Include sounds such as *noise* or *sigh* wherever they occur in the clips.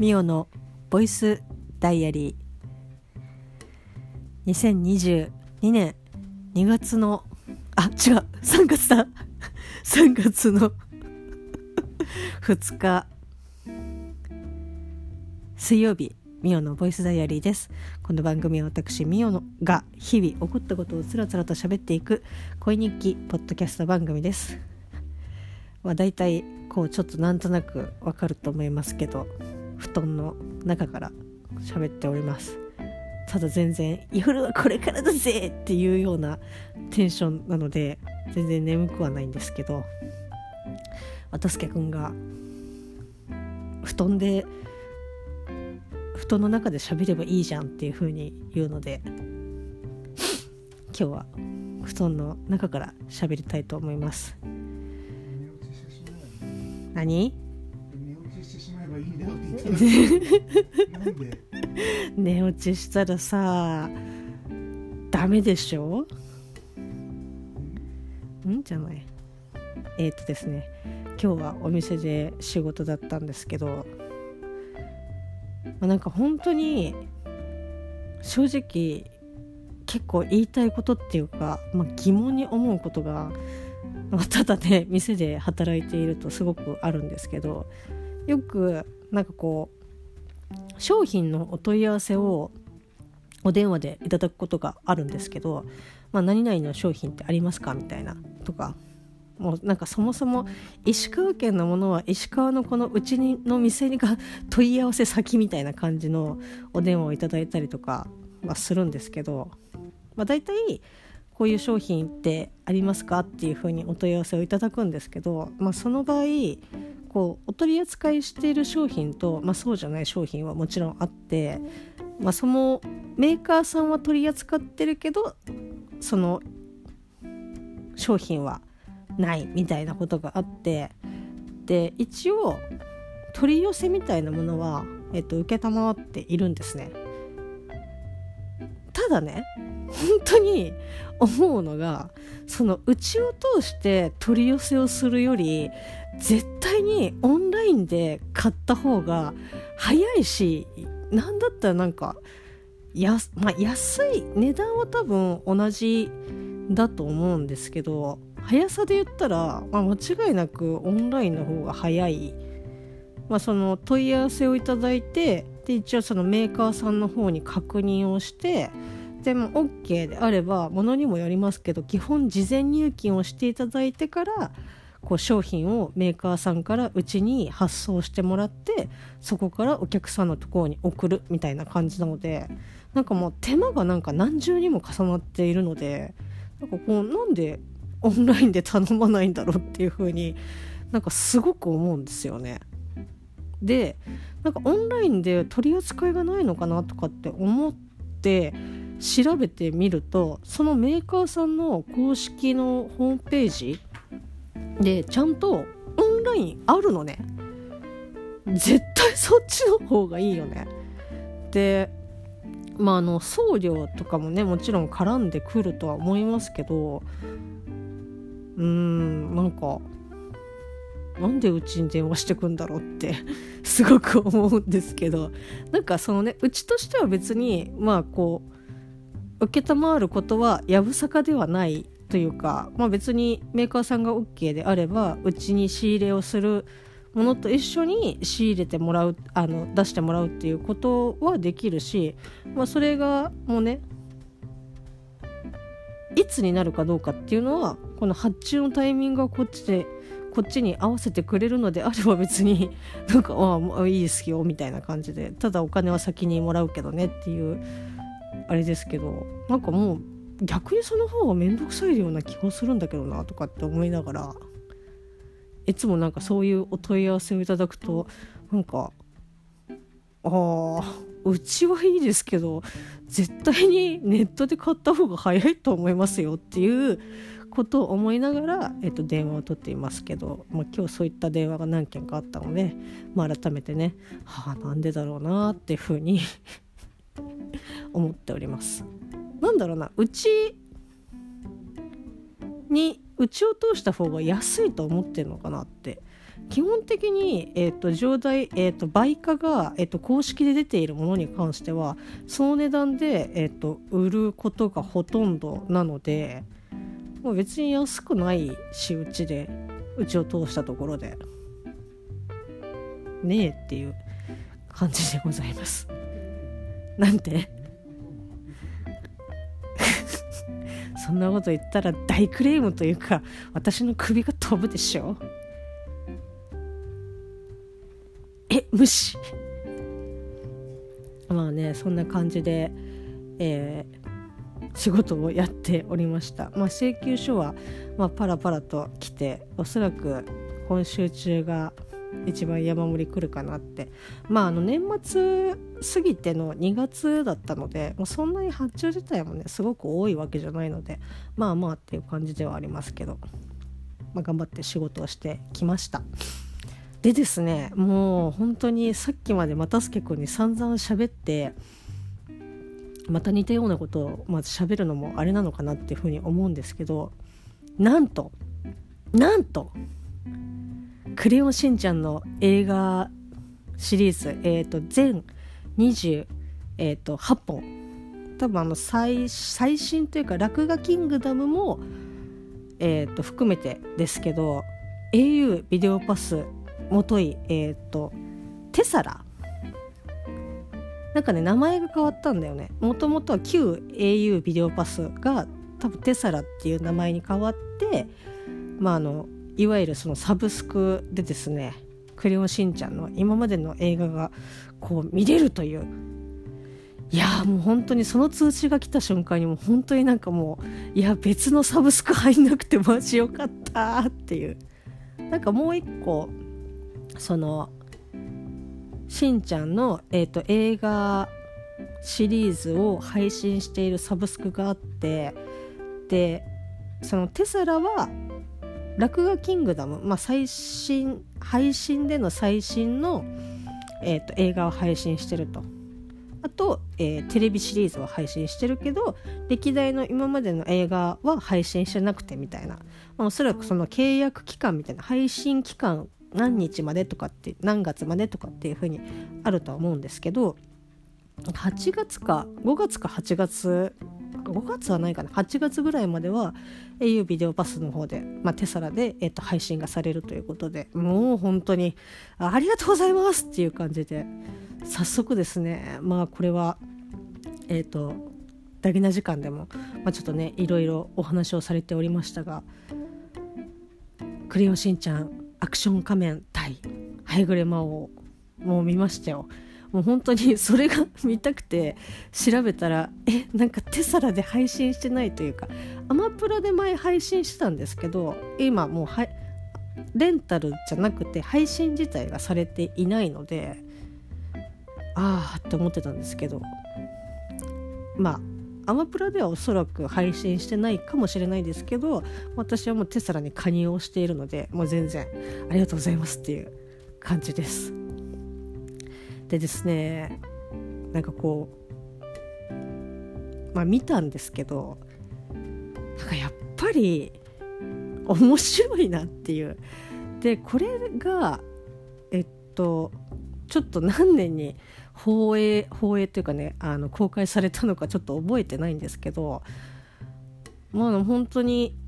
ミオのボイスダイアリー。2022年2月のあ違う。3月だ。*laughs* 3月の *laughs* 2日。水曜日ミオのボイスダイアリーです。この番組は私ミオのが日々起こったことをつらつらと喋っていく恋日記ポッドキャスト番組です。まあ大体こうちょっとなんとなくわかると思いますけど。布団の中から喋っております。ただ全然夜はこれからだぜっていうようなテンションなので全然眠くはないんですけど渡助くんが布団で布団の中で喋ればいいじゃんっていう風に言うので今日は布団の中から喋りたいと思います。何？*laughs* 寝落ちしたらさダメでしょ？ん？じゃない。えっ、ー、とですね今日はお店で仕事だったんですけど、まあ、なんか本当に正直結構言いたいことっていうか、まあ、疑問に思うことが、ま、ただね店で働いているとすごくあるんですけどよくなんかこう商品のお問い合わせをお電話でいただくことがあるんですけど、まあ、何々の商品ってありますかみたいなとかもうなんかそもそも石川県のものは石川のこのうちの店にが問い合わせ先みたいな感じのお電話をいただいたりとかはするんですけど、まあ、大体こういう商品ってありますかっていうふうにお問い合わせをいただくんですけど、まあ、その場合こうお取り扱いしている商品と、まあ、そうじゃない商品はもちろんあって、まあ、そのメーカーさんは取り扱ってるけどその商品はないみたいなことがあってで一応取り寄せみたいなものは、えっと、承っているんですね。ただね本当に思うのがそのうちを通して取り寄せをするより絶対にオンラインで買った方が早いしなんだったらなんかや、まあ、安い値段は多分同じだと思うんですけど速さで言ったら、まあ、間違いなくオンラインの方が早い、まあ、その問い合わせをいただいてで一応そのメーカーさんの方に確認をしてでも OK であればものにもよりますけど基本事前入金をしていただいてからこう商品をメーカーさんからうちに発送してもらってそこからお客さんのところに送るみたいな感じなのでなんかもう手間がなんか何重にも重なっているのでなんかこうなんでオンラインで頼まないんだろうっていう風になんかすごく思うんですよね。でなんかオンラインで取り扱いがないのかなとかって思って調べてみるとそのメーカーさんの公式のホームページでちゃんとオンラインあるのね。絶対そっちの方がいいよね。でまああの送料とかもねもちろん絡んでくるとは思いますけどうーんなんかなんでうちに電話してくんだろうってすごく思うんですけど。なんかそのねうちとしては別にまあこう承ることはやぶさかではないというか、まあ、別にメーカーさんが OK であればうちに仕入れをするものと一緒に仕入れてもらうあの出してもらうっていうことはできるし、まあ、それがもうねいつになるかどうかっていうのはこの発注のタイミングがこっちでこっちに合わせてくれるのであれば別になんかああいいですよみたいな感じでただお金は先にもらうけどねっていうあれですけどなんかもう逆にその方が面倒くさいような気がするんだけどなとかって思いながらいつもなんかそういうお問い合わせをいただくとなんかああうちはいいですけど絶対にネットで買った方が早いと思いますよっていうことを思いながら、えっと、電話を取っていますけど、まあ、今日そういった電話が何件かあったので、まあ、改めてねはあなんでだろうなっていうふうに思っております。なんだろうなうちにうちを通した方が安いと思ってるのかなって基本的に、えーと、上代、えーと、売価が、えーと、公式で出ているものに関してはその値段で、えー、と売ることがほとんどなのでもう別に安くないしうちでうちを通したところでねえっていう感じでございます。なんて？そんなこと言ったら大クレームというか私の首が飛ぶでしょ？え無視。まあねそんな感じで、えー、仕事をやっておりました、まあ、請求書は、まあ、パラパラと来ておそらく今週中が一番山盛り来るかなって。まああの年末過ぎての2月だったのでもうそんなに発注自体もねすごく多いわけじゃないのでまあまあっていう感じではありますけど、まあ、頑張って仕事をしてきました。でですねもう本当にさっきまで又助君に散々喋ってまた似たようなことをまず喋るのもあれなのかなっていうふうに思うんですけどなんとなんとクレヨンしんちゃんの映画シリーズ、えーと、全28、えーと、本。多分あの最最新というか「落書キングダムも」えーと、含めてですけど au ビデオパスもとい、えー、とテサラ。なんかね名前が変わったんだよね。もともとは旧 au ビデオパスが多分テサラっていう名前に変わってまああのいわゆるそのサブスクでですね「クレヨンしんちゃん」の今までの映画がこう見れるという。いやもう本当にその通知が来た瞬間にもう本当になんかもういや別のサブスク入んなくてマジよかったっていう。なんかもう一個そのしんちゃんの、えーと、映画シリーズを配信しているサブスクがあってでそのテスラは落書キングダム、まあ、最新配信での最新の、えーと、映画を配信してると。あと、えー、テレビシリーズは配信してるけど歴代の今までの映画は配信してなくてみたいな、まあ、おそらくその契約期間みたいな配信期間何日までとかって何月までとかっていう風にあるとは思うんですけど8月か5月か8月5月はないかな8月ぐらいまでは au ビデオパスの方で、まあ、テサラで、えー、と配信がされるということでもう本当にありがとうございますっていう感じで早速ですねまあこれはえっ、ー、とダゲな時間でも、まあ、ちょっとねいろいろお話をされておりましたが「クレヨンしんちゃんアクション仮面対ハイグレ魔王」もう見ましたよ。もう本当にそれが見たくて調べたらえなんかテサラで配信してないというかアマプラで前配信してたんですけど今もうはレンタルじゃなくて配信自体がされていないのでああって思ってたんですけどまあアマプラではおそらく配信してないかもしれないですけど私はもうテスラに加入をしているのでもう全然ありがとうございますっていう感じです。でですねなんかこうまあ見たんですけどなんかやっぱり面白いなっていう。でこれがえっとちょっと何年に放映放映というかねあの公開されたのかちょっと覚えてないんですけどまあ本当に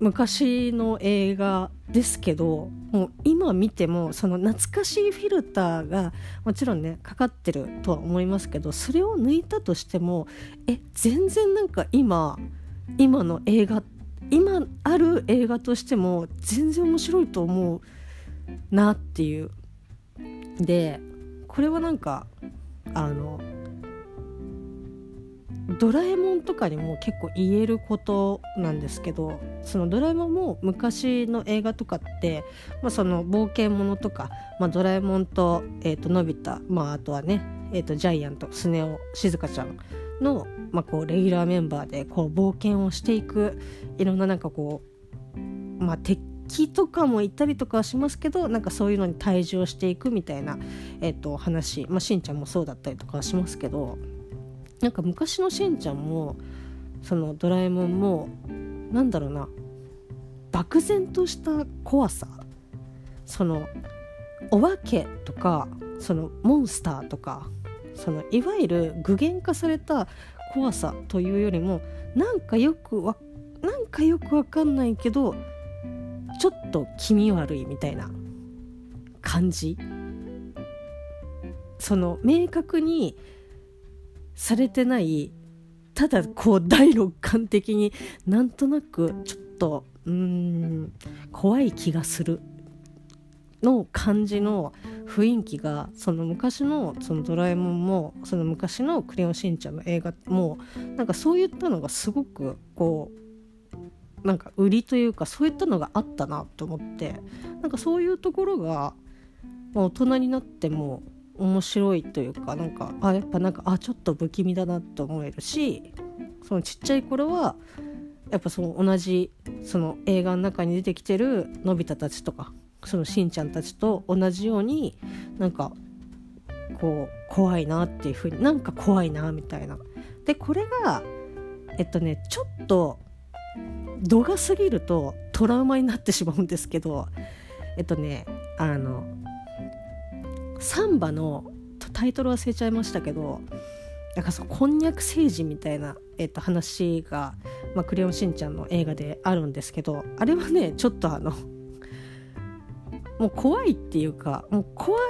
昔の映画ですけどもう今見てもその懐かしいフィルターがもちろんねかかってるとは思いますけどそれを抜いたとしてもえ全然なんか今今の映画今ある映画としても全然面白いと思うなっていう。でこれはなんかあのドラえもんとかにも結構言えることなんですけどそのドラえもんも昔の映画とかって、まあ、その冒険ものとか、まあ、ドラえもんと,、えー、とのび太、まあ、あとはね、えー、とジャイアントスネ夫しずかちゃんの、まあ、こうレギュラーメンバーでこう冒険をしていくいろんななんかこう、まあ、敵とかもいたりとかはしますけどなんかそういうのに退場していくみたいな、えー、と話、まあ、しんちゃんもそうだったりとかはしますけど。なんか昔のしんちゃんもそのドラえもんもなんだろうな漠然とした怖さそのお化けとかそのモンスターとかそのいわゆる具現化された怖さというよりもなんかよくわなんかよくわかんないけどちょっと気味悪いみたいな感じ。その明確にされてないただこう第六感的になんとなくちょっとうーん怖い気がするの感じの雰囲気がその昔のそのドラえもんもその昔のクレヨンしんちゃんの映画もなんかそういったのがすごくこうなんか売りというかそういったのがあったなと思ってなんかそういうところが、まあ、大人になっても面白いというかなんかあやっぱなんかあちょっと不気味だなと思えるしそのちっちゃい頃はやっぱその同じその映画の中に出てきてるのび太たちとかそのしんちゃんたちと同じようになんかこう怖いなっていう風になんか怖いなみたいな。でこれがえっとねちょっと度が過ぎるとトラウマになってしまうんですけどえっとねあのサンバのタイトル忘れちゃいましたけどなんかそうこんにゃく星人みたいな、えっと、話が、まあ、クレヨンしんちゃんの映画であるんですけどあれはねちょっとあのもう怖いっていうかもう怖い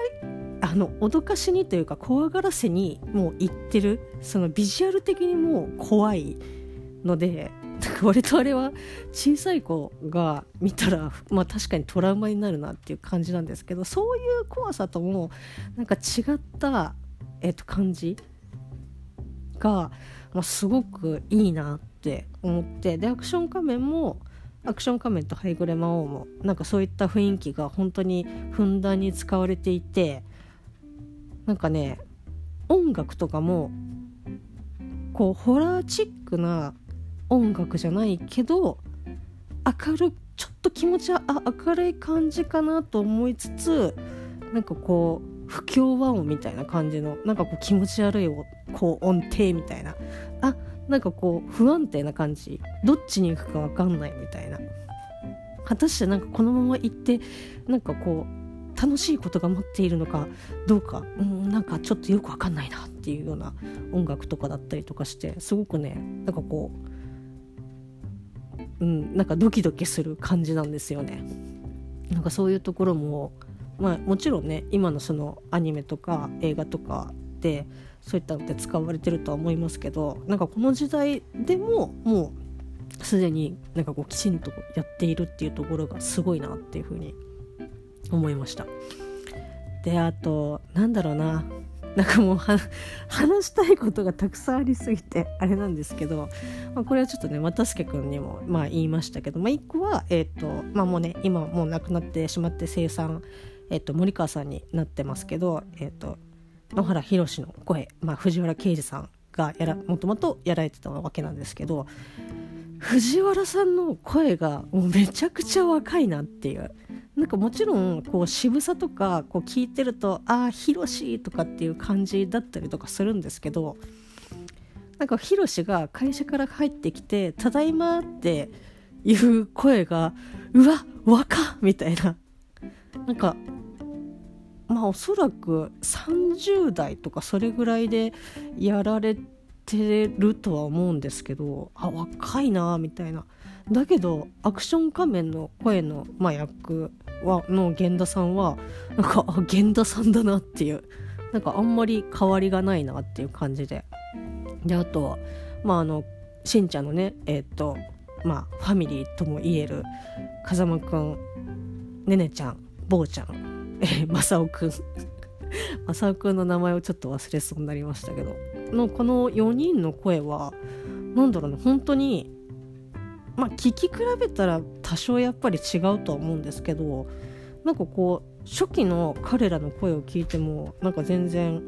あの脅かしにというか怖がらせにもう言ってるそのビジュアル的にもう怖いので *laughs* 割とあれは小さい子が見たら、まあ、確かにトラウマになるなっていう感じなんですけどそういう怖さともなんか違った、えー、と感じが、まあ、すごくいいなって思ってでアクション仮面もアクション仮面とハイグレ魔王もなんかそういった雰囲気が本当にふんだんに使われていてなんかね音楽とかもこうホラーチックな音楽じゃないけど明るちょっと気持ちはあ明るい感じかなと思いつつなんかこう不協和音みたいな感じのなんかこう気持ち悪いこう音程みたいな。あなんかこう不安定な感じ。どっちに行くか分かんないみたいな。果たしてなんかこのまま行ってなんかこう楽しいことが待っているのかどうかうんなんかちょっとよく分かんないなっていうような音楽とかだったりとかしてすごくねなんかこう、うん、なんかドキドキする感じなんですよね。なんかそういうところもまあもちろんね今のそのアニメとか映画とかでそういったのって使われてるとは思いますけどなんかこの時代でももうすでになんかこうきちんとやっているっていうところがすごいなっていうふうに思いましたであとなんだろうななんかもう *laughs* 話したいことがたくさんありすぎてあれなんですけど、まあ、これはちょっとね又助君にもまあ言いましたけど、まあ、1個は、えーとまあ、もうね今もう亡くなってしまって生産、えーと、森川さんになってますけど、えーと野原宏の声、まあ、藤原啓治さんがやらもともとやられてたわけなんですけど藤原さんの声がもうめちゃくちゃ若いなっていうなんかもちろんこう渋さとかこう聞いてるとああヒロシとかっていう感じだったりとかするんですけどなんかヒロシが会社から帰ってきて「ただいま」っていう声がうわ若っみたいな。なんかまあおそらく30代とかそれぐらいでやられてるとは思うんですけどあ若いなみたいな。だけどアクション仮面の声の、まあ、役はの源田さんはなんか源田さんだなっていう。なんかあんまり変わりがないなっていう感じで。であとはまああのしんちゃんのねえっ、ー、とまあファミリーともいえる風間くんねねちゃん坊ちゃんえ正雄くん。*laughs* 正雄くんの名前をちょっと忘れそうになりましたけど。のこの4人の声は何だろうね本当にまあ聞き比べたら多少やっぱり違うとは思うんですけどなんかこう初期の彼らの声を聞いてもなんか全然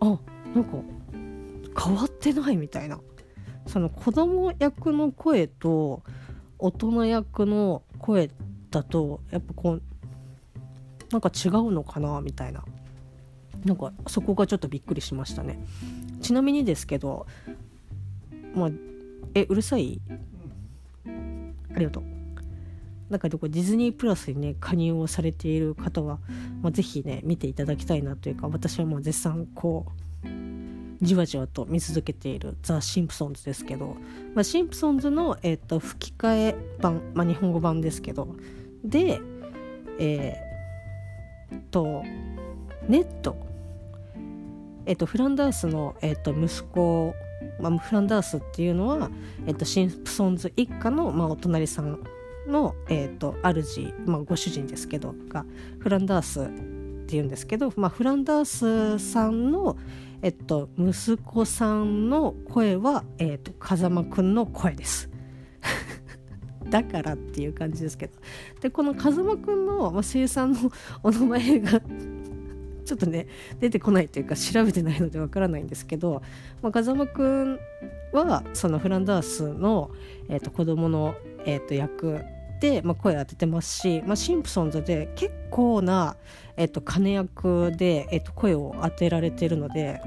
あなんか変わってないみたいな。その子供役の声と大人役の声だとやっぱこうなんか違うのかなみたいな。なんかそこがちょっとびっくりしましたね。ちなみにですけどまあえうるさい？ありがとう。だからこディズニープラスにね加入をされている方は、まあ、ぜひね見ていただきたいなというか私はもう絶賛こうじわじわと見続けているザ・シンプソンズですけど、まあ、シンプソンズの、えーと、吹き替え版、まあ、日本語版ですけどでえー、とネット。えっ、ー、とフランダースの、えーと、息子、まあ、フランダースっていうのは、えーと、シンプソンズ一家の、まあ、お隣さんの、えーと、主、まあ、ご主人ですけどがフランダースっていうんですけど、まあ、フランダースさんの、えっと、息子さんの声は、えっと、風間くんの声です。*laughs* だからっていう感じですけどでこの風間くんの、まあ、生産のお名前がちょっとね出てこないというか調べてないのでわからないんですけど、まあ、風間くんはそのフランダースの、えーと、子供の、えーと役で、まあ、声当ててますし、まあ、シンプソンズで結構な、えっと、金役で、えっと、声を当てられてるので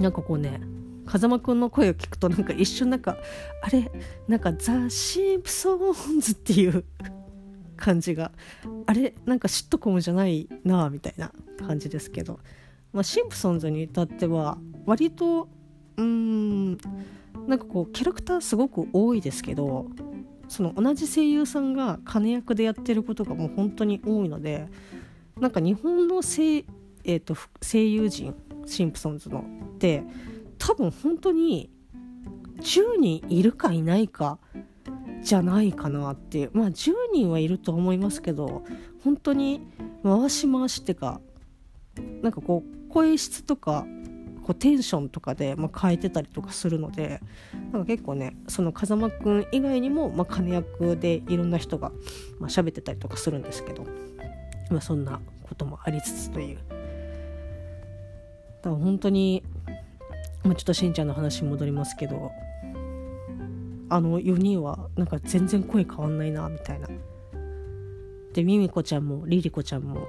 なんかこうね風間くんの声を聞くとなんか一瞬なんかあれなんかザ・シンプソンズっていう感じが。あれ？なんかシットコムじゃないなみたいな感じですけど、まあ、シンプソンズに至っては割とうんなんかこうキャラクターすごく多いですけどその同じ声優さんが金役でやってることがもう本当に多いのでなんか日本の声,、えーと、声優陣シンプソンズのって多分本当に10人いるかいないかじゃないかなっていうまあ10人はいると思いますけど本当に回し回しってかなんかこう声質とかこうテンションとかで、まあ、変えてたりとかするのでなんか結構ねその風間くん以外にも、まあ、金役でいろんな人が、まあ、喋ってたりとかするんですけど、まあ、そんなこともありつつという。だから本当に、まあ、ちょっとしんちゃんの話に戻りますけどあの4人はなんか全然声変わんないなみたいな。でミミコちゃんもリリコちゃんも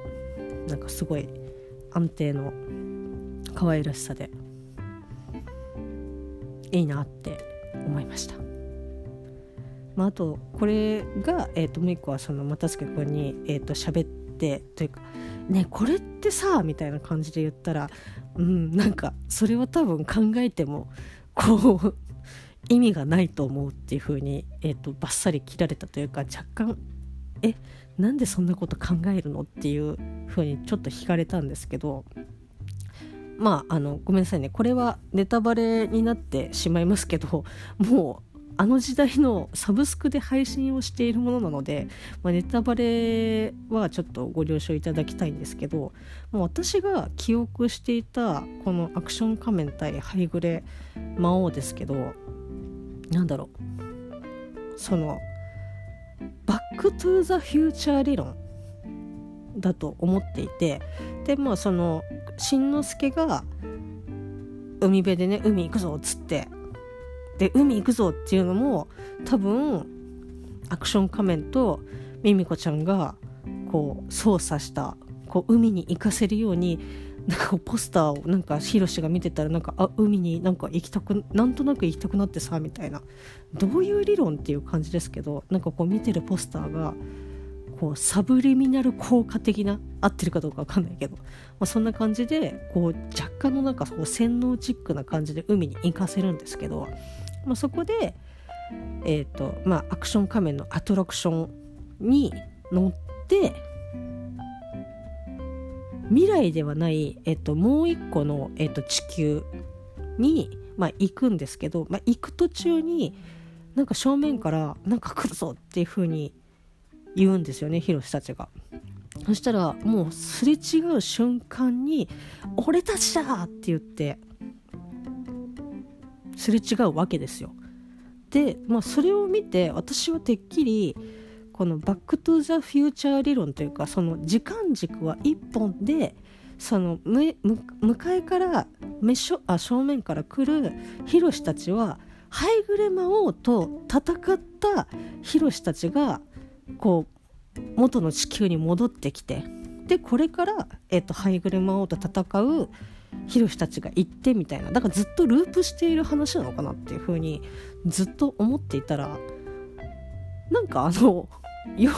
なんかすごい安定の可愛らしさでいいなって思いました。まあ、あとこれが、えー、ともう一個はその又助君に、えー、と喋ってというか「ねこれってさ」みたいな感じで言ったらうんなんかそれは多分考えてもこう意味がないと思うっていう風に、えーと、バッサリ切られたというか若干えなんでそんなこと考えるのっていう風にちょっと引かれたんですけどまああのごめんなさいね。これはネタバレになってしまいますけどもうあの時代のサブスクで配信をしているものなので、まあ、ネタバレはちょっとご了承いただきたいんですけどもう私が記憶していたこのアクション仮面対ハイグレ魔王ですけどなんだろう。そのバック・トゥ・ザ・フューチャー理論だと思っていてでまあそのしんのすけが海辺でね海行くぞっつってで海行くぞっていうのも多分アクション仮面とミミコちゃんがこう操作したこう海に行かせるようになんかポスターをなんかヒロシが見てたらなんかあ海になんか行きたくなんとなく行きたくなってさみたいな。どういう理論っていう感じですけどなんかこう見てるポスターがこうサブリミナル効果的な合ってるかどうか分かんないけど、まあ、そんな感じでこう若干のなんかこう洗脳チックな感じで海に行かせるんですけど、まあ、そこで、えーとまあ、アクション仮面のアトラクションに乗って未来ではない、えっと、もう一個の、えっと、地球に、まあ、行くんですけど、まあ、行く途中になんか正面から「なんか来るぞ」っていう風に言うんですよねヒロシたちが。そしたらもうすれ違う瞬間に「俺たちだ!」って言ってすれ違うわけですよ。で、まあ、それを見て私はてっきりこのバック・トゥ・ザ・フューチャー理論というかその時間軸は1本でその向かいから正面から来るヒロシたちはハイグレ魔王と戦ったヒロシたちがこう元の地球に戻ってきてでこれから、えーと、ハイグレ魔王と戦うヒロシたちが行ってみたいなだからずっとループしている話なのかなっていうふうにずっと思っていたらなんかあのよ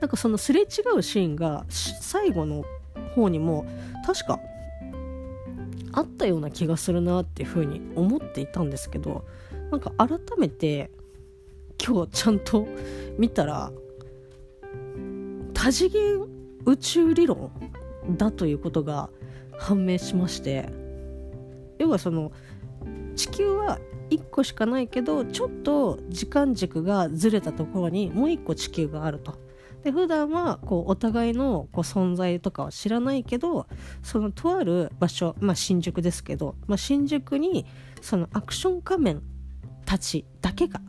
なんかそのすれ違うシーンが最後の方にも確かあったような気がするなっていうふうに思っていたんですけどなんか改めて今日ちゃんと見たら多次元宇宙理論だということが判明しまして要はその地球は1個しかないけどちょっと時間軸がずれたところにもう1個地球があると。で普段はこうお互いのこう存在とかは知らないけどそのとある場所、まあ、新宿ですけど、まあ、新宿にそのアクション仮面たちだけが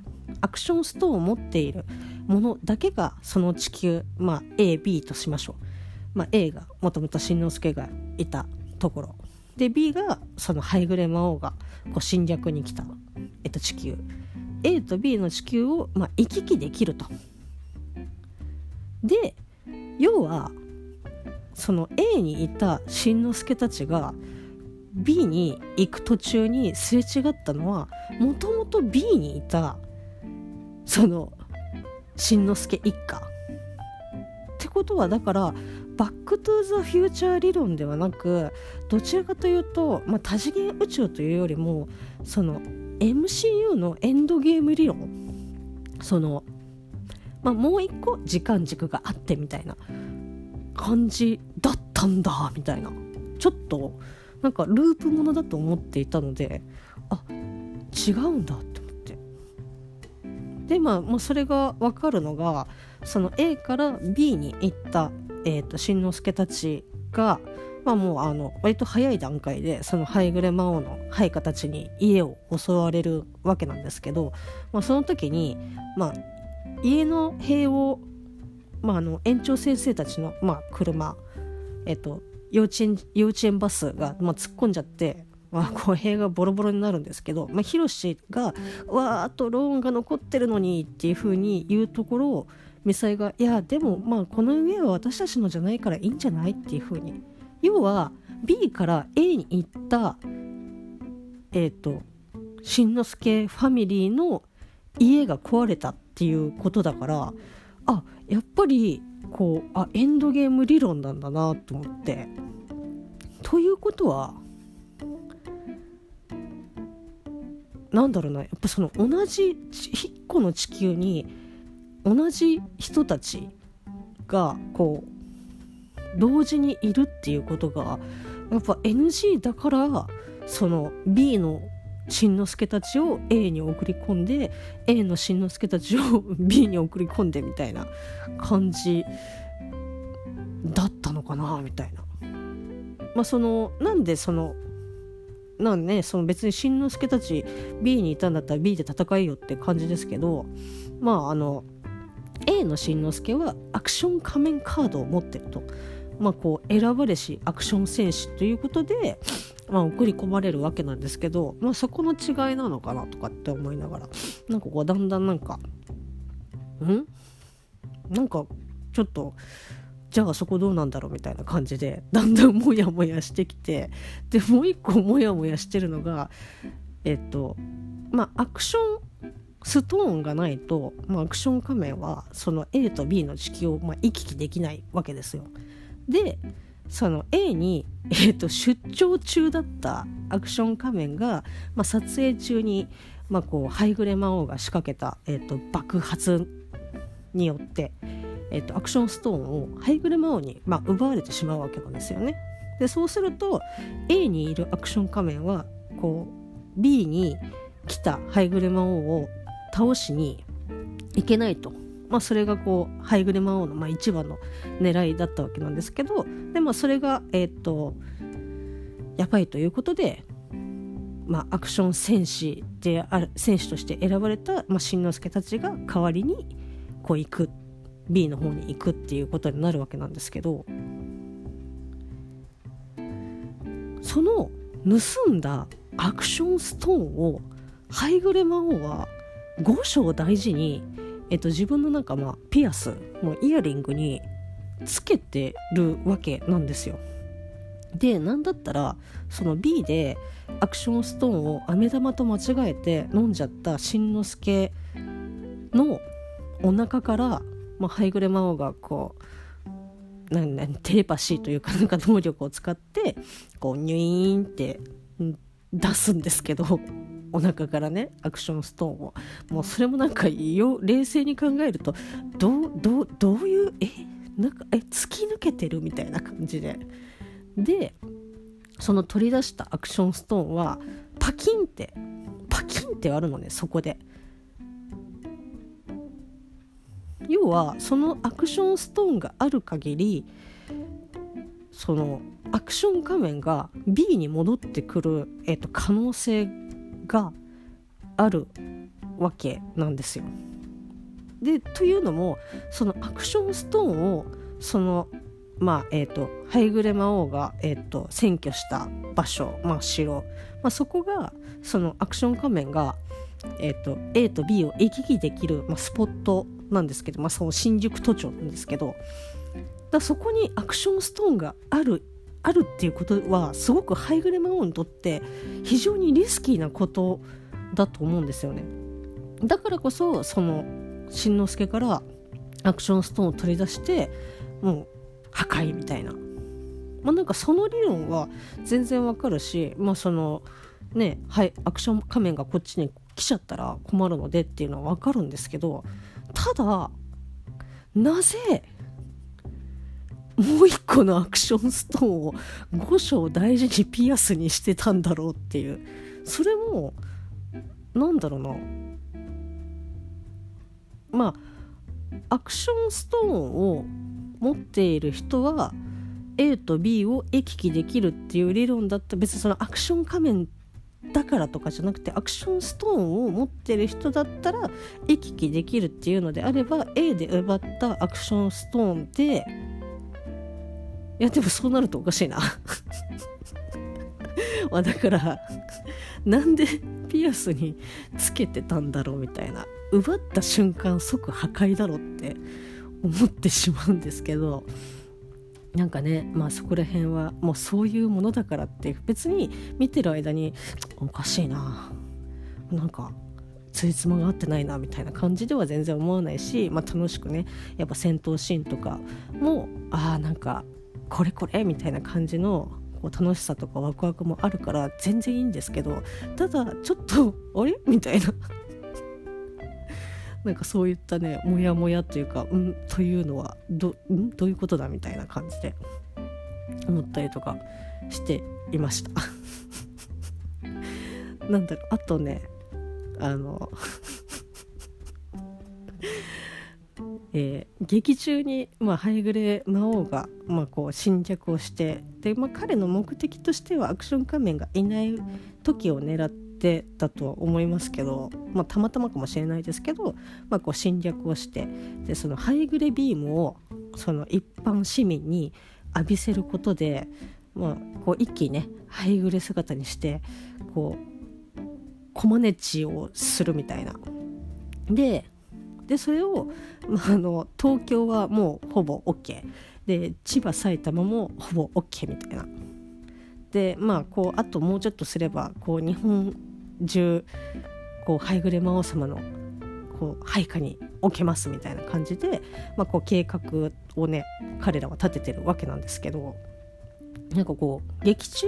アクションストーンを持っているものだけがその地球、まあ、AB としましょう、まあ、A がもともとしんのすけがいたところ。で B がそのハイグレ魔王がこう侵略に来た、えっと、地球 A と B の地球を、まあ、行き来できると。で要はその A にいたしんのすけたちが B に行く途中にすれ違ったのはもともと B にいたそのしんのすけ一家。ってことはだからバック・トゥ・ザ・フューチャー理論ではなくどちらかというと、まあ、多次元宇宙というよりもその MCU のエンドゲーム理論？その、まあ、もう一個時間軸があってみたいな感じだったんだみたいな。ちょっとなんかループものだと思っていたのであ違うんだって思って。でまあもうそれが分かるのがその A から B に行ったえーと、しんのすけたちが、まあ、もうあの割と早い段階でそのハイグレ魔王の配下たちに家を襲われるわけなんですけど、まあ、その時に、まあ、家の塀を、まあ、あの園長先生たちの、まあ、車、えっ、と、幼稚園幼稚園バスが、まあ、突っ込んじゃって、まあ、こう塀がボロボロになるんですけど、まあ、ヒロシが「わーっとローンが残ってるのに」っていうふうに言うところをミサイが「いやでもまあこの上は私たちのじゃないからいいんじゃない?」っていう風に要は B から A に行ったえっ、ー、としんのすけファミリーの家が壊れたっていうことだからあやっぱりこうあエンドゲーム理論なんだなと思って。ということはなんだろうなやっぱその同じ1個の地球に同じ人たちがこう同時にいるっていうことがやっぱ NG だからその B のしんのすけたちを A に送り込んで A のしんのすけたちを *laughs* B に送り込んでみたいな感じだったのかなみたいな。まあそのなんでそのなんねその別にしんのすけたち B にいたんだったら B で戦えよって感じですけどまああの A のしんのすけはアクション仮面カードを持ってると。まあ、こう選ばれしアクション戦士ということで、まあ、送り込まれるわけなんですけど、まあ、そこの違いなのかなとかって思いながらなんかこうだんだんなんかん？なんかちょっとじゃあそこどうなんだろうみたいな感じでだんだんモヤモヤしてきてでもう一個モヤモヤしてるのがえっとまあアクションストーンがないと、まあ、アクション仮面はその A と B の地球を、まあ、行き来できないわけですよ。でその A に、えーと、出張中だったアクション仮面が、まあ、撮影中に、まあ、こうハイグレ魔王が仕掛けた、えーと、爆発によって、えーと、アクションストーンをハイグレ魔王に、まあ、奪われてしまうわけなんですよね。でそうすると A にいるアクション仮面はこう B に来たハイグレ魔王を倒しにいけないと。まあ、それがこうハイグレ魔王のまあ一番の狙いだったわけなんですけどでもそれがえっ、とやばいということで、まあ、アクション戦士である選手として選ばれた、まあ、しんのすけたちが代わりにこう行く B の方に行くっていうことになるわけなんですけどその盗んだアクションストーンをハイグレ魔王は五章大事に、えっと、自分のなんかまあピアスもうイヤリングにつけてるわけなんですよ。でなんだったらその B でアクションストーンを飴玉と間違えて飲んじゃったしんのすけのお腹から、まあ、ハイグレ魔王がこうなんなんテレパシーというかなんか能力を使ってこうニュイーンって出すんですけどお腹からねアクションストーンを。もうそれもなんかよ。冷静に考えるとどうどうどういうえなんかえ突き抜けてるみたいな感じで。でその取り出したアクションストーンはパキンってパキンってあるのねそこで。要はそのアクションストーンがある限りそのアクション画面が B に戻ってくる、えーと、可能性があるわけなんですよ。でというのもそのアクションストーンをそのまあえーと、ハイグレ魔王が、えーと、占拠した場所、まあ、城、まあ、そこがそのアクション仮面が、えーと、A と B を行き来できる、まあ、スポットなんですけど、まあ、その新宿都庁なんですけどだそこにアクションストーンがあるあるっていうことはすごくハイグレ魔王にとって非常にリスキーなことだと思うんですよね。だからこそそのしんのすけからアクションストーンを取り出してもう破壊みたいな。まあ、なんかその理論は全然わかるし、まあそのね、はい、アクション仮面がこっちに来ちゃったら困るのでっていうのはわかるんですけどただなぜもう一個のアクションストーンを5章大事にピアスにしてたんだろうっていう。それもなんだろうな。まあアクションストーンを持っている人は A と B を行き来できるっていう理論だった。別にそのアクション仮面だからとかじゃなくてアクションストーンを持ってる人だったら行き来できるっていうのであれば A で奪ったアクションストーンでいやでもそうなるとおかしいな。*laughs* まあだからなんでピアスにつけてたんだろうみたいな。奪った瞬間即破壊だろって思ってしまうんですけど。なんかねまあそこら辺はもうそういうものだからって別に見てる間におかしいな。なんかついつまが合ってないなみたいな感じでは全然思わないし、まあ、楽しくねやっぱ戦闘シーンとかもああなんかこれこれみたいな感じのこう楽しさとかワクワクもあるから全然いいんですけどただちょっと *laughs* あれ？みたいな。*laughs* なんかそういったねモヤモヤというかうんというのはどん？どういうことだ？みたいな感じで思ったりとかしていました。*laughs* なんだろう。あとねあのえー、劇中に、まあ、ハイグレ魔王が、まあ、こう侵略をしてで、まあ、彼の目的としてはアクション仮面がいない時を狙ってたとは思いますけど、まあ、たまたまかもしれないですけど、まあ、こう侵略をしてでそのハイグレビームをその一般市民に浴びせることで、まあ、こう一気にねハイグレ姿にしてこうコマネチをするみたいな。ででそれを、まあ、あの東京はもうほぼ OK で千葉埼玉もほぼ OK みたいな。でまあこうあともうちょっとすればこう日本中こうハイグレ魔王様のこう配下に置けますみたいな感じで、まあ、こう計画をね彼らは立ててるわけなんですけどなんかこう劇中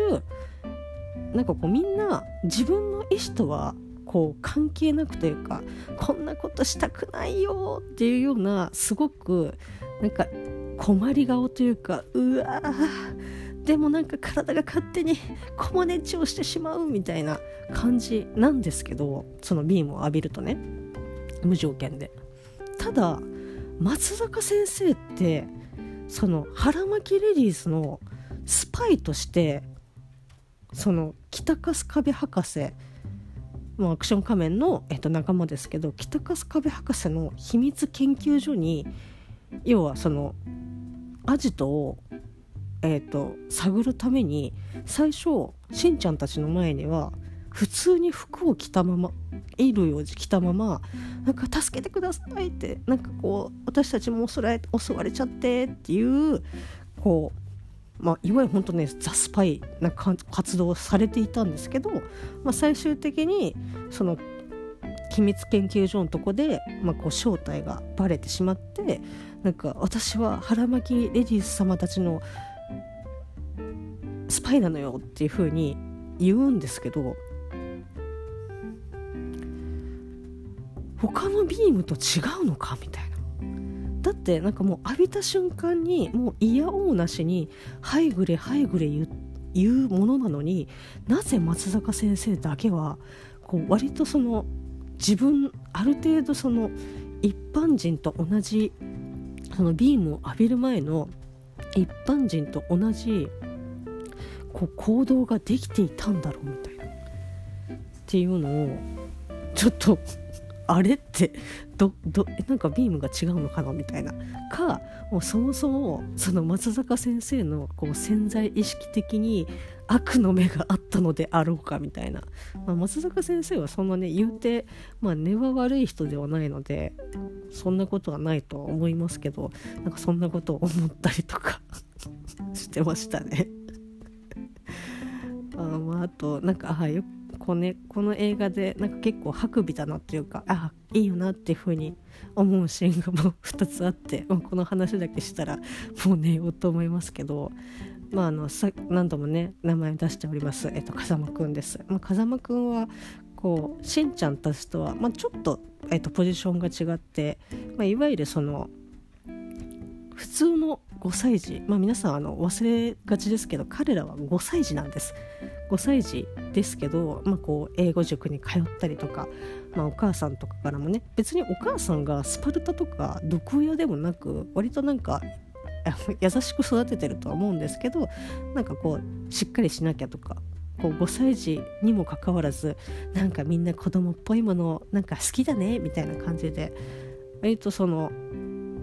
なんかこうみんな自分の意思とはこう関係なくというかこんなことしたくないよっていうようなすごくなんか困り顔というかうわーでもなんか体が勝手にコモネチをしてしまうみたいな感じなんですけどそのビームを浴びるとね無条件で。ただ松坂先生ってその腹巻きレディースのスパイとしてその北春壁博士もうアクション仮面の、えっと、仲間ですけど北春壁博士の秘密研究所に要はそのアジトをえーと、探るために最初しんちゃんたちの前には普通に服を着たまま衣類を着たままなんか助けてくださいってなんかこう私たちも襲られ襲われちゃってっていうこう、まあ、いわゆる本当ねザ・スパイな活動をされていたんですけど、まあ、最終的にその機密研究所のとこで、まあ、こう正体がバレてしまってなんか私は腹巻きレディース様たちのスパイなのよっていう風に言うんですけど他のビームと違うのかみたいな。だってなんかもう浴びた瞬間にもう嫌おうなしに「はいぐれはいぐれ言うものなのになぜ松坂先生だけはこう割とその自分ある程度その一般人と同じそのビームを浴びる前の一般人と同じこう行動ができていたんだろうみたいな。っていうのをちょっとあれってどどなんかビームが違うのかなみたいな。かもうそもそもその松坂先生のこう潜在意識的に悪の目があったのであろうかみたいな、まあ、松坂先生はそんなね言うて、まあ、根は悪い人ではないのでそんなことはないとは思いますけどなんかそんなことを思ったりとか *laughs* してましたね。*laughs* あまああとなんかあよこの,、ね、この映画でなんか結構白美だなっていうかあいいよなっていう風に思うシーンがもう2つあって、*laughs* まあ、この話だけしたらもう寝ようと思いますけどまあ、あのさ何度もね名前出しております、えっと、風間くんです。まあ、風間くんはこうしんちゃんたちとは、まあ、ちょっと、えっと、ポジションが違って、まあ、いわゆるその普通の5歳児、まあ、皆さんあの忘れがちですけど彼らは5歳児なんです。5歳児ですけど、まあ、こう英語塾に通ったりとか、まあ、お母さんとかからもね別にお母さんがスパルタとか毒親でもなく割となんか *laughs* 優しく育ててるとは思うんですけどなんかこうしっかりしなきゃとかこう5歳児にもかかわらずなんかみんな子供っぽいものなんか好きだねみたいな感じで割とその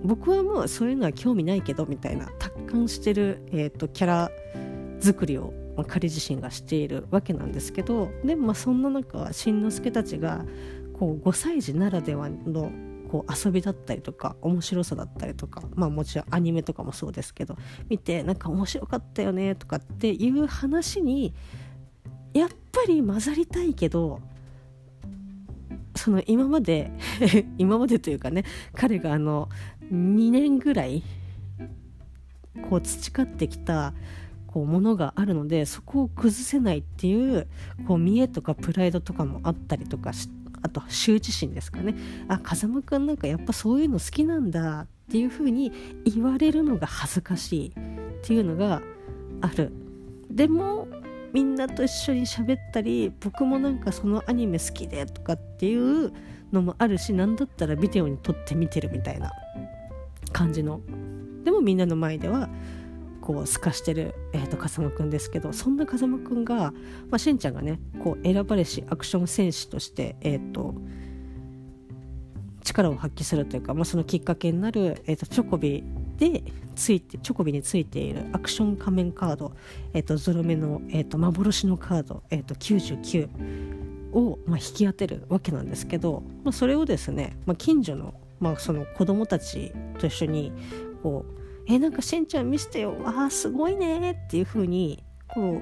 僕はもうそういうのは興味ないけどみたいな達観してる、えーと、キャラ作りを、まあ、彼自身がしているわけなんですけどでもまあそんな中しんのすけたちがこう5歳児ならではのこう遊びだったりとか面白さだったりとかまあもちろんアニメとかもそうですけど見てなんか面白かったよねとかっていう話にやっぱり混ざりたいけどその今まで *laughs* 今までというかね彼があの2年ぐらいこう培ってきたこうものがあるのでそこを崩せないっていうこう見栄とかプライドとかもあったりとかあと羞恥心ですかね。あ風間くんなんかやっぱそういうの好きなんだっていう風に言われるのが恥ずかしいっていうのがある。でもみんなと一緒に喋ったり僕もなんかそのアニメ好きでとかっていうのもあるし何だったらビデオに撮って見てるみたいな。感じの。でもみんなの前ではこう透かしてる、えーと、風間くんですけどそんな風間くんが、まあ、しんちゃんがねこう選ばれしアクション戦士として、えーと、力を発揮するというか、まあ、そのきっかけになる、えーと、チョコビでついてチョコビについているアクション仮面カード、えー、とゾロ目の、えー、と幻のカード、えー、と99を、まあ、引き当てるわけなんですけど、まあ、それをですね、まあ、近所の,、まあその子供たちと一緒にこうえなんかしんちゃん見せてよ。あすごいねっていう風にこ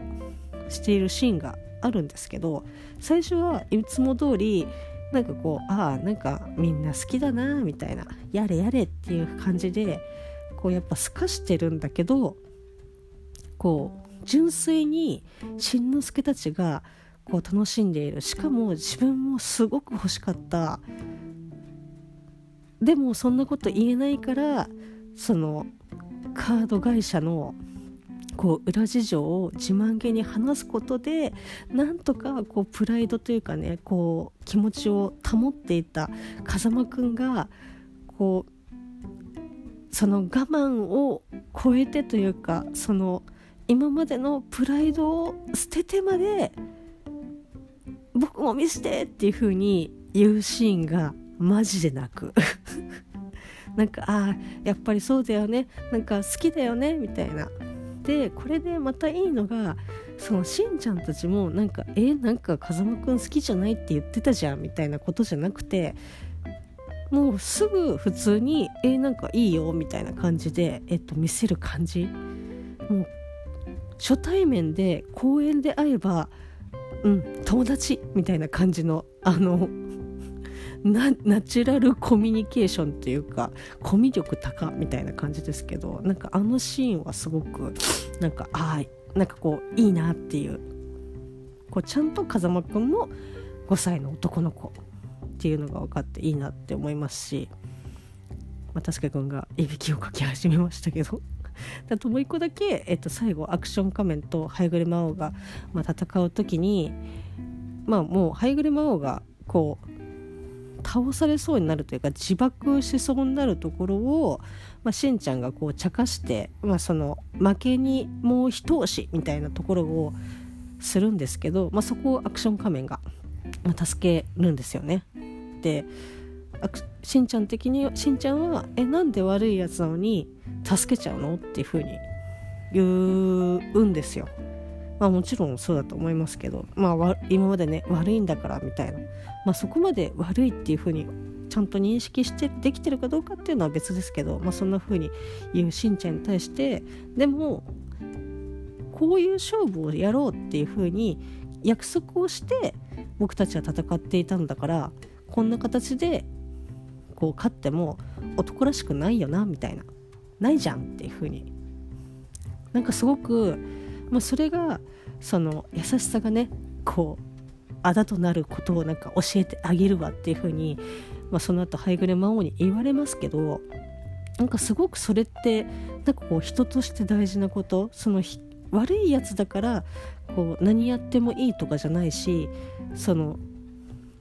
うしているシーンがあるんですけど最初はいつも通りなんかこうああなんかみんな好きだなみたいなやれやれっていう感じでこうやっぱ透かしてるんだけどこう純粋にしんのすけたちがこう楽しんでいる。しかも自分もすごく欲しかったでもそんなこと言えないからそのカード会社のこう裏事情を自慢げに話すことでなんとかこうプライドというかねこう気持ちを保っていた風間くんがこうその我慢を超えてというかその今までのプライドを捨ててまで僕も見せてっていう風に言うシーンがマジで泣く。*laughs* なんかああやっぱりそうだよね。なんか好きだよね。みたいな。でこれでまたいいのがそのしんちゃんたちもなんかえなんか風間くん好きじゃないって言ってたじゃん。みたいなことじゃなくてもうすぐ普通に「えなんかいいよ」みたいな感じで、えっと、見せる感じ。もう初対面で公園で会えばうん友達。みたいな感じのあのナチュラルコミュニケーションっていうかコミュ力高みたいな感じですけどなんかあのシーンはすごくなんかああなんかこういいなっていう。こうちゃんと風間くんも5歳の男の子っていうのが分かっていいなって思いますし、まあ、たすけくんがいびきをかき始めましたけど。*laughs* あともう一個だけ、えっと、最後アクション仮面とハイグレ魔王が、まあ、戦う時にまあもうハイグレ魔王がこう倒されそうになるというか自爆しそうになるところを、まあ、しんちゃんがこう茶化して、まあ、その負けにもう一押しみたいなところをするんですけど、まあ、そこをアクション仮面が、まあ、助けるんですよね。でしんちゃん的にしんちゃんは「えなんで悪いやつなのに助けちゃうの?」っていうふうに言うんですよ。まあもちろんそうだと思いますけど、まあ、今までね悪いんだからみたいな、まあ、そこまで悪いっていうふうにちゃんと認識してできてるかどうかっていうのは別ですけど、まあ、そんなふうに言うしんちゃんに対してでもこういう勝負をやろうっていうふうに約束をして僕たちは戦っていたんだからこんな形でこう勝っても男らしくないよなみたいな。ないじゃんっていうふうに。なんかすごくまあ、それがその優しさがねこうあだとなることをなんか教えてあげるわっていうふうに、まあ、その後ハイグレ魔王に言われますけどなんかすごくそれってなんかこう人として大事なことその悪いやつだからこう何やってもいいとかじゃないしその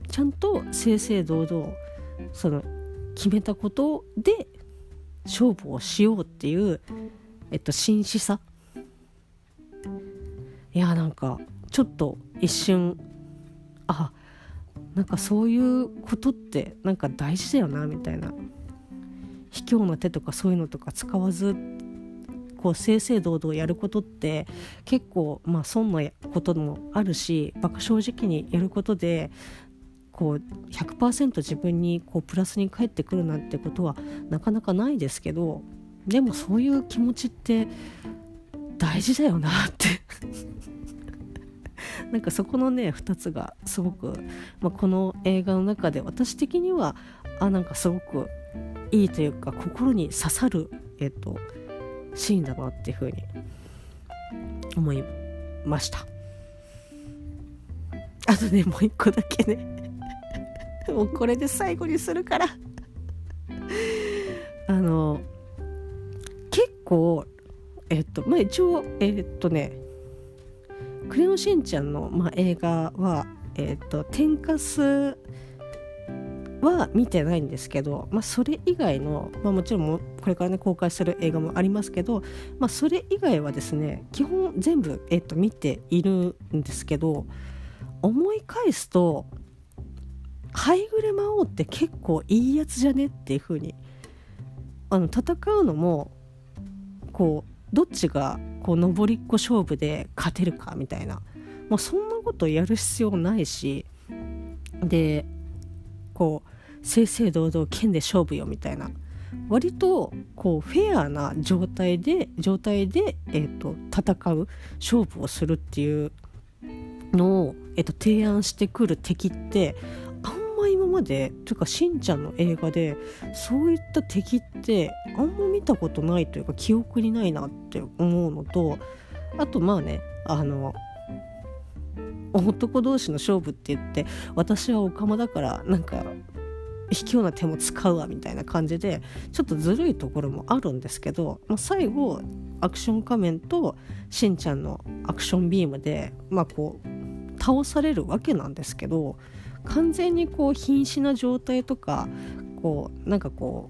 ちゃんと正々堂々その決めたことで勝負をしようっていう、えっと、真摯さいやなんかちょっと一瞬あなんかそういうことってなんか大事だよなみたいな。卑怯な手とかそういうのとか使わずこう正々堂々やることって結構まあ損なこともあるし馬鹿正直にやることでこう100%自分にこうプラスに返ってくるなんてことはなかなかないですけどでもそういう気持ちって大事だよなって。*laughs* なんかそこのね2つがすごく、まあ、この映画の中で私的にはあなんかすごくいいというか心に刺さる、えっと、シーンだなっていうふうに思いました。あとねもう一個だけね。*laughs* もうこれで最後にするから。あの結構えっとまあ一応えっとね「クレヨンしんちゃんの」まあ、映画はえっと天かすは見てないんですけど、まあ、それ以外の、まあ、もちろんこれからね公開する映画もありますけど、まあ、それ以外はですね基本全部、えっと、見ているんですけど思い返すと「ハイグレ魔王って結構いいやつじゃね?」っていう風にあの戦うのもこうどっちがこう上りっこ勝負で勝てるかみたいな。もうそんなことやる必要ないし。でこう正々堂々剣で勝負よみたいな。割とこうフェアな状態で状態で、えーと、戦う勝負をするっていうのを、えーと提案してくる敵ってま今までというかしんちゃんの映画でそういった敵ってあんま見たことないというか記憶にないなって思うのとあとまあねあの男同士の勝負って言って私はオカマだからなんか卑怯な手も使うわみたいな感じでちょっとずるいところもあるんですけど、まあ、最後アクション仮面としんちゃんのアクションビームでまあこう倒されるわけなんですけど完全にこう瀕死な状態とかこうなんかこ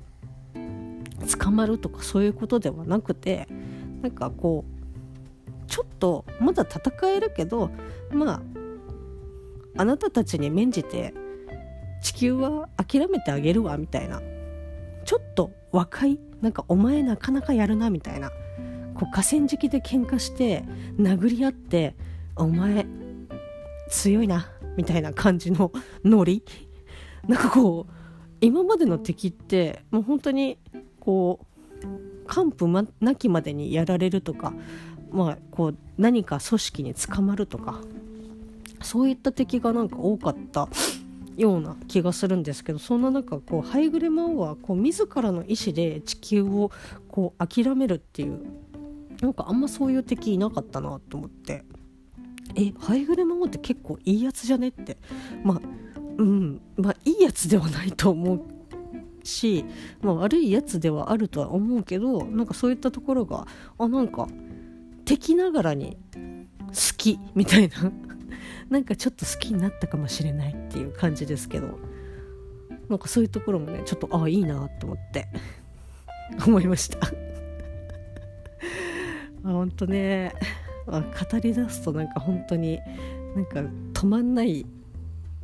う捕まるとかそういうことではなくてなんかこうちょっとまだ戦えるけどまああなたたちに免じて地球は諦めてあげるわみたいなちょっと若いなんかお前なかなかやるなみたいなこう河川敷で喧嘩して殴り合ってお前強いなみたいな感じのノリ。*laughs* なんかこう今までの敵ってもう本当にこう完膚なきまでにやられるとか、まあ、こう何か組織に捕まるとかそういった敵がなんか多かったような気がするんですけどそんな中こうハイグレ魔王はこう自らの意思で地球をこう諦めるっていうなんかあんまそういう敵いなかったなと思って。えハイグレ魔王って結構いいやつじゃねって。まあうん。まあいいやつではないと思うし、まあ、悪いやつではあるとは思うけどなんかそういったところがあなんか敵ながらに好きみたいな。*laughs* なんかちょっと好きになったかもしれないっていう感じですけど。なんかそういうところもねちょっとああいいなと思って。*laughs* 思いました。*laughs* あ本当ね。語り出すとなんか本当になんか止まんない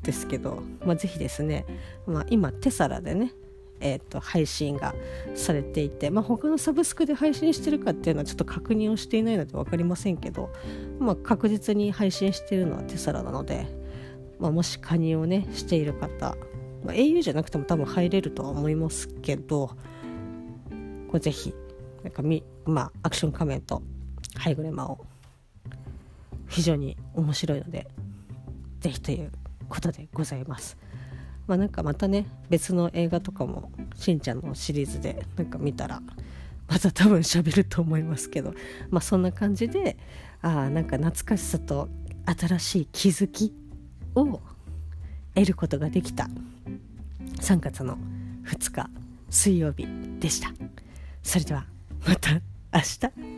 ですけど、まあ、ぜひですね、まあ、今テサラでねえーと、配信がされていて、まあ、他のサブスクで配信してるかっていうのはちょっと確認をしていないので分かりませんけど、まあ、確実に配信してるのはテサラなので、まあ、もし加入をねしている方、まあ、au じゃなくても多分入れるとは思いますけどこれぜひなんかみ、まあ、アクション仮面とハイグレマを非常に面白いのでぜひということでございます。まあ、なんかまたね別の映画とかもしんちゃんのシリーズでなんか見たらまた多分喋ると思いますけど、まあ、そんな感じであなんか懐かしさと新しい気づきを得ることができた3月の2日水曜日でしたそれではまた明日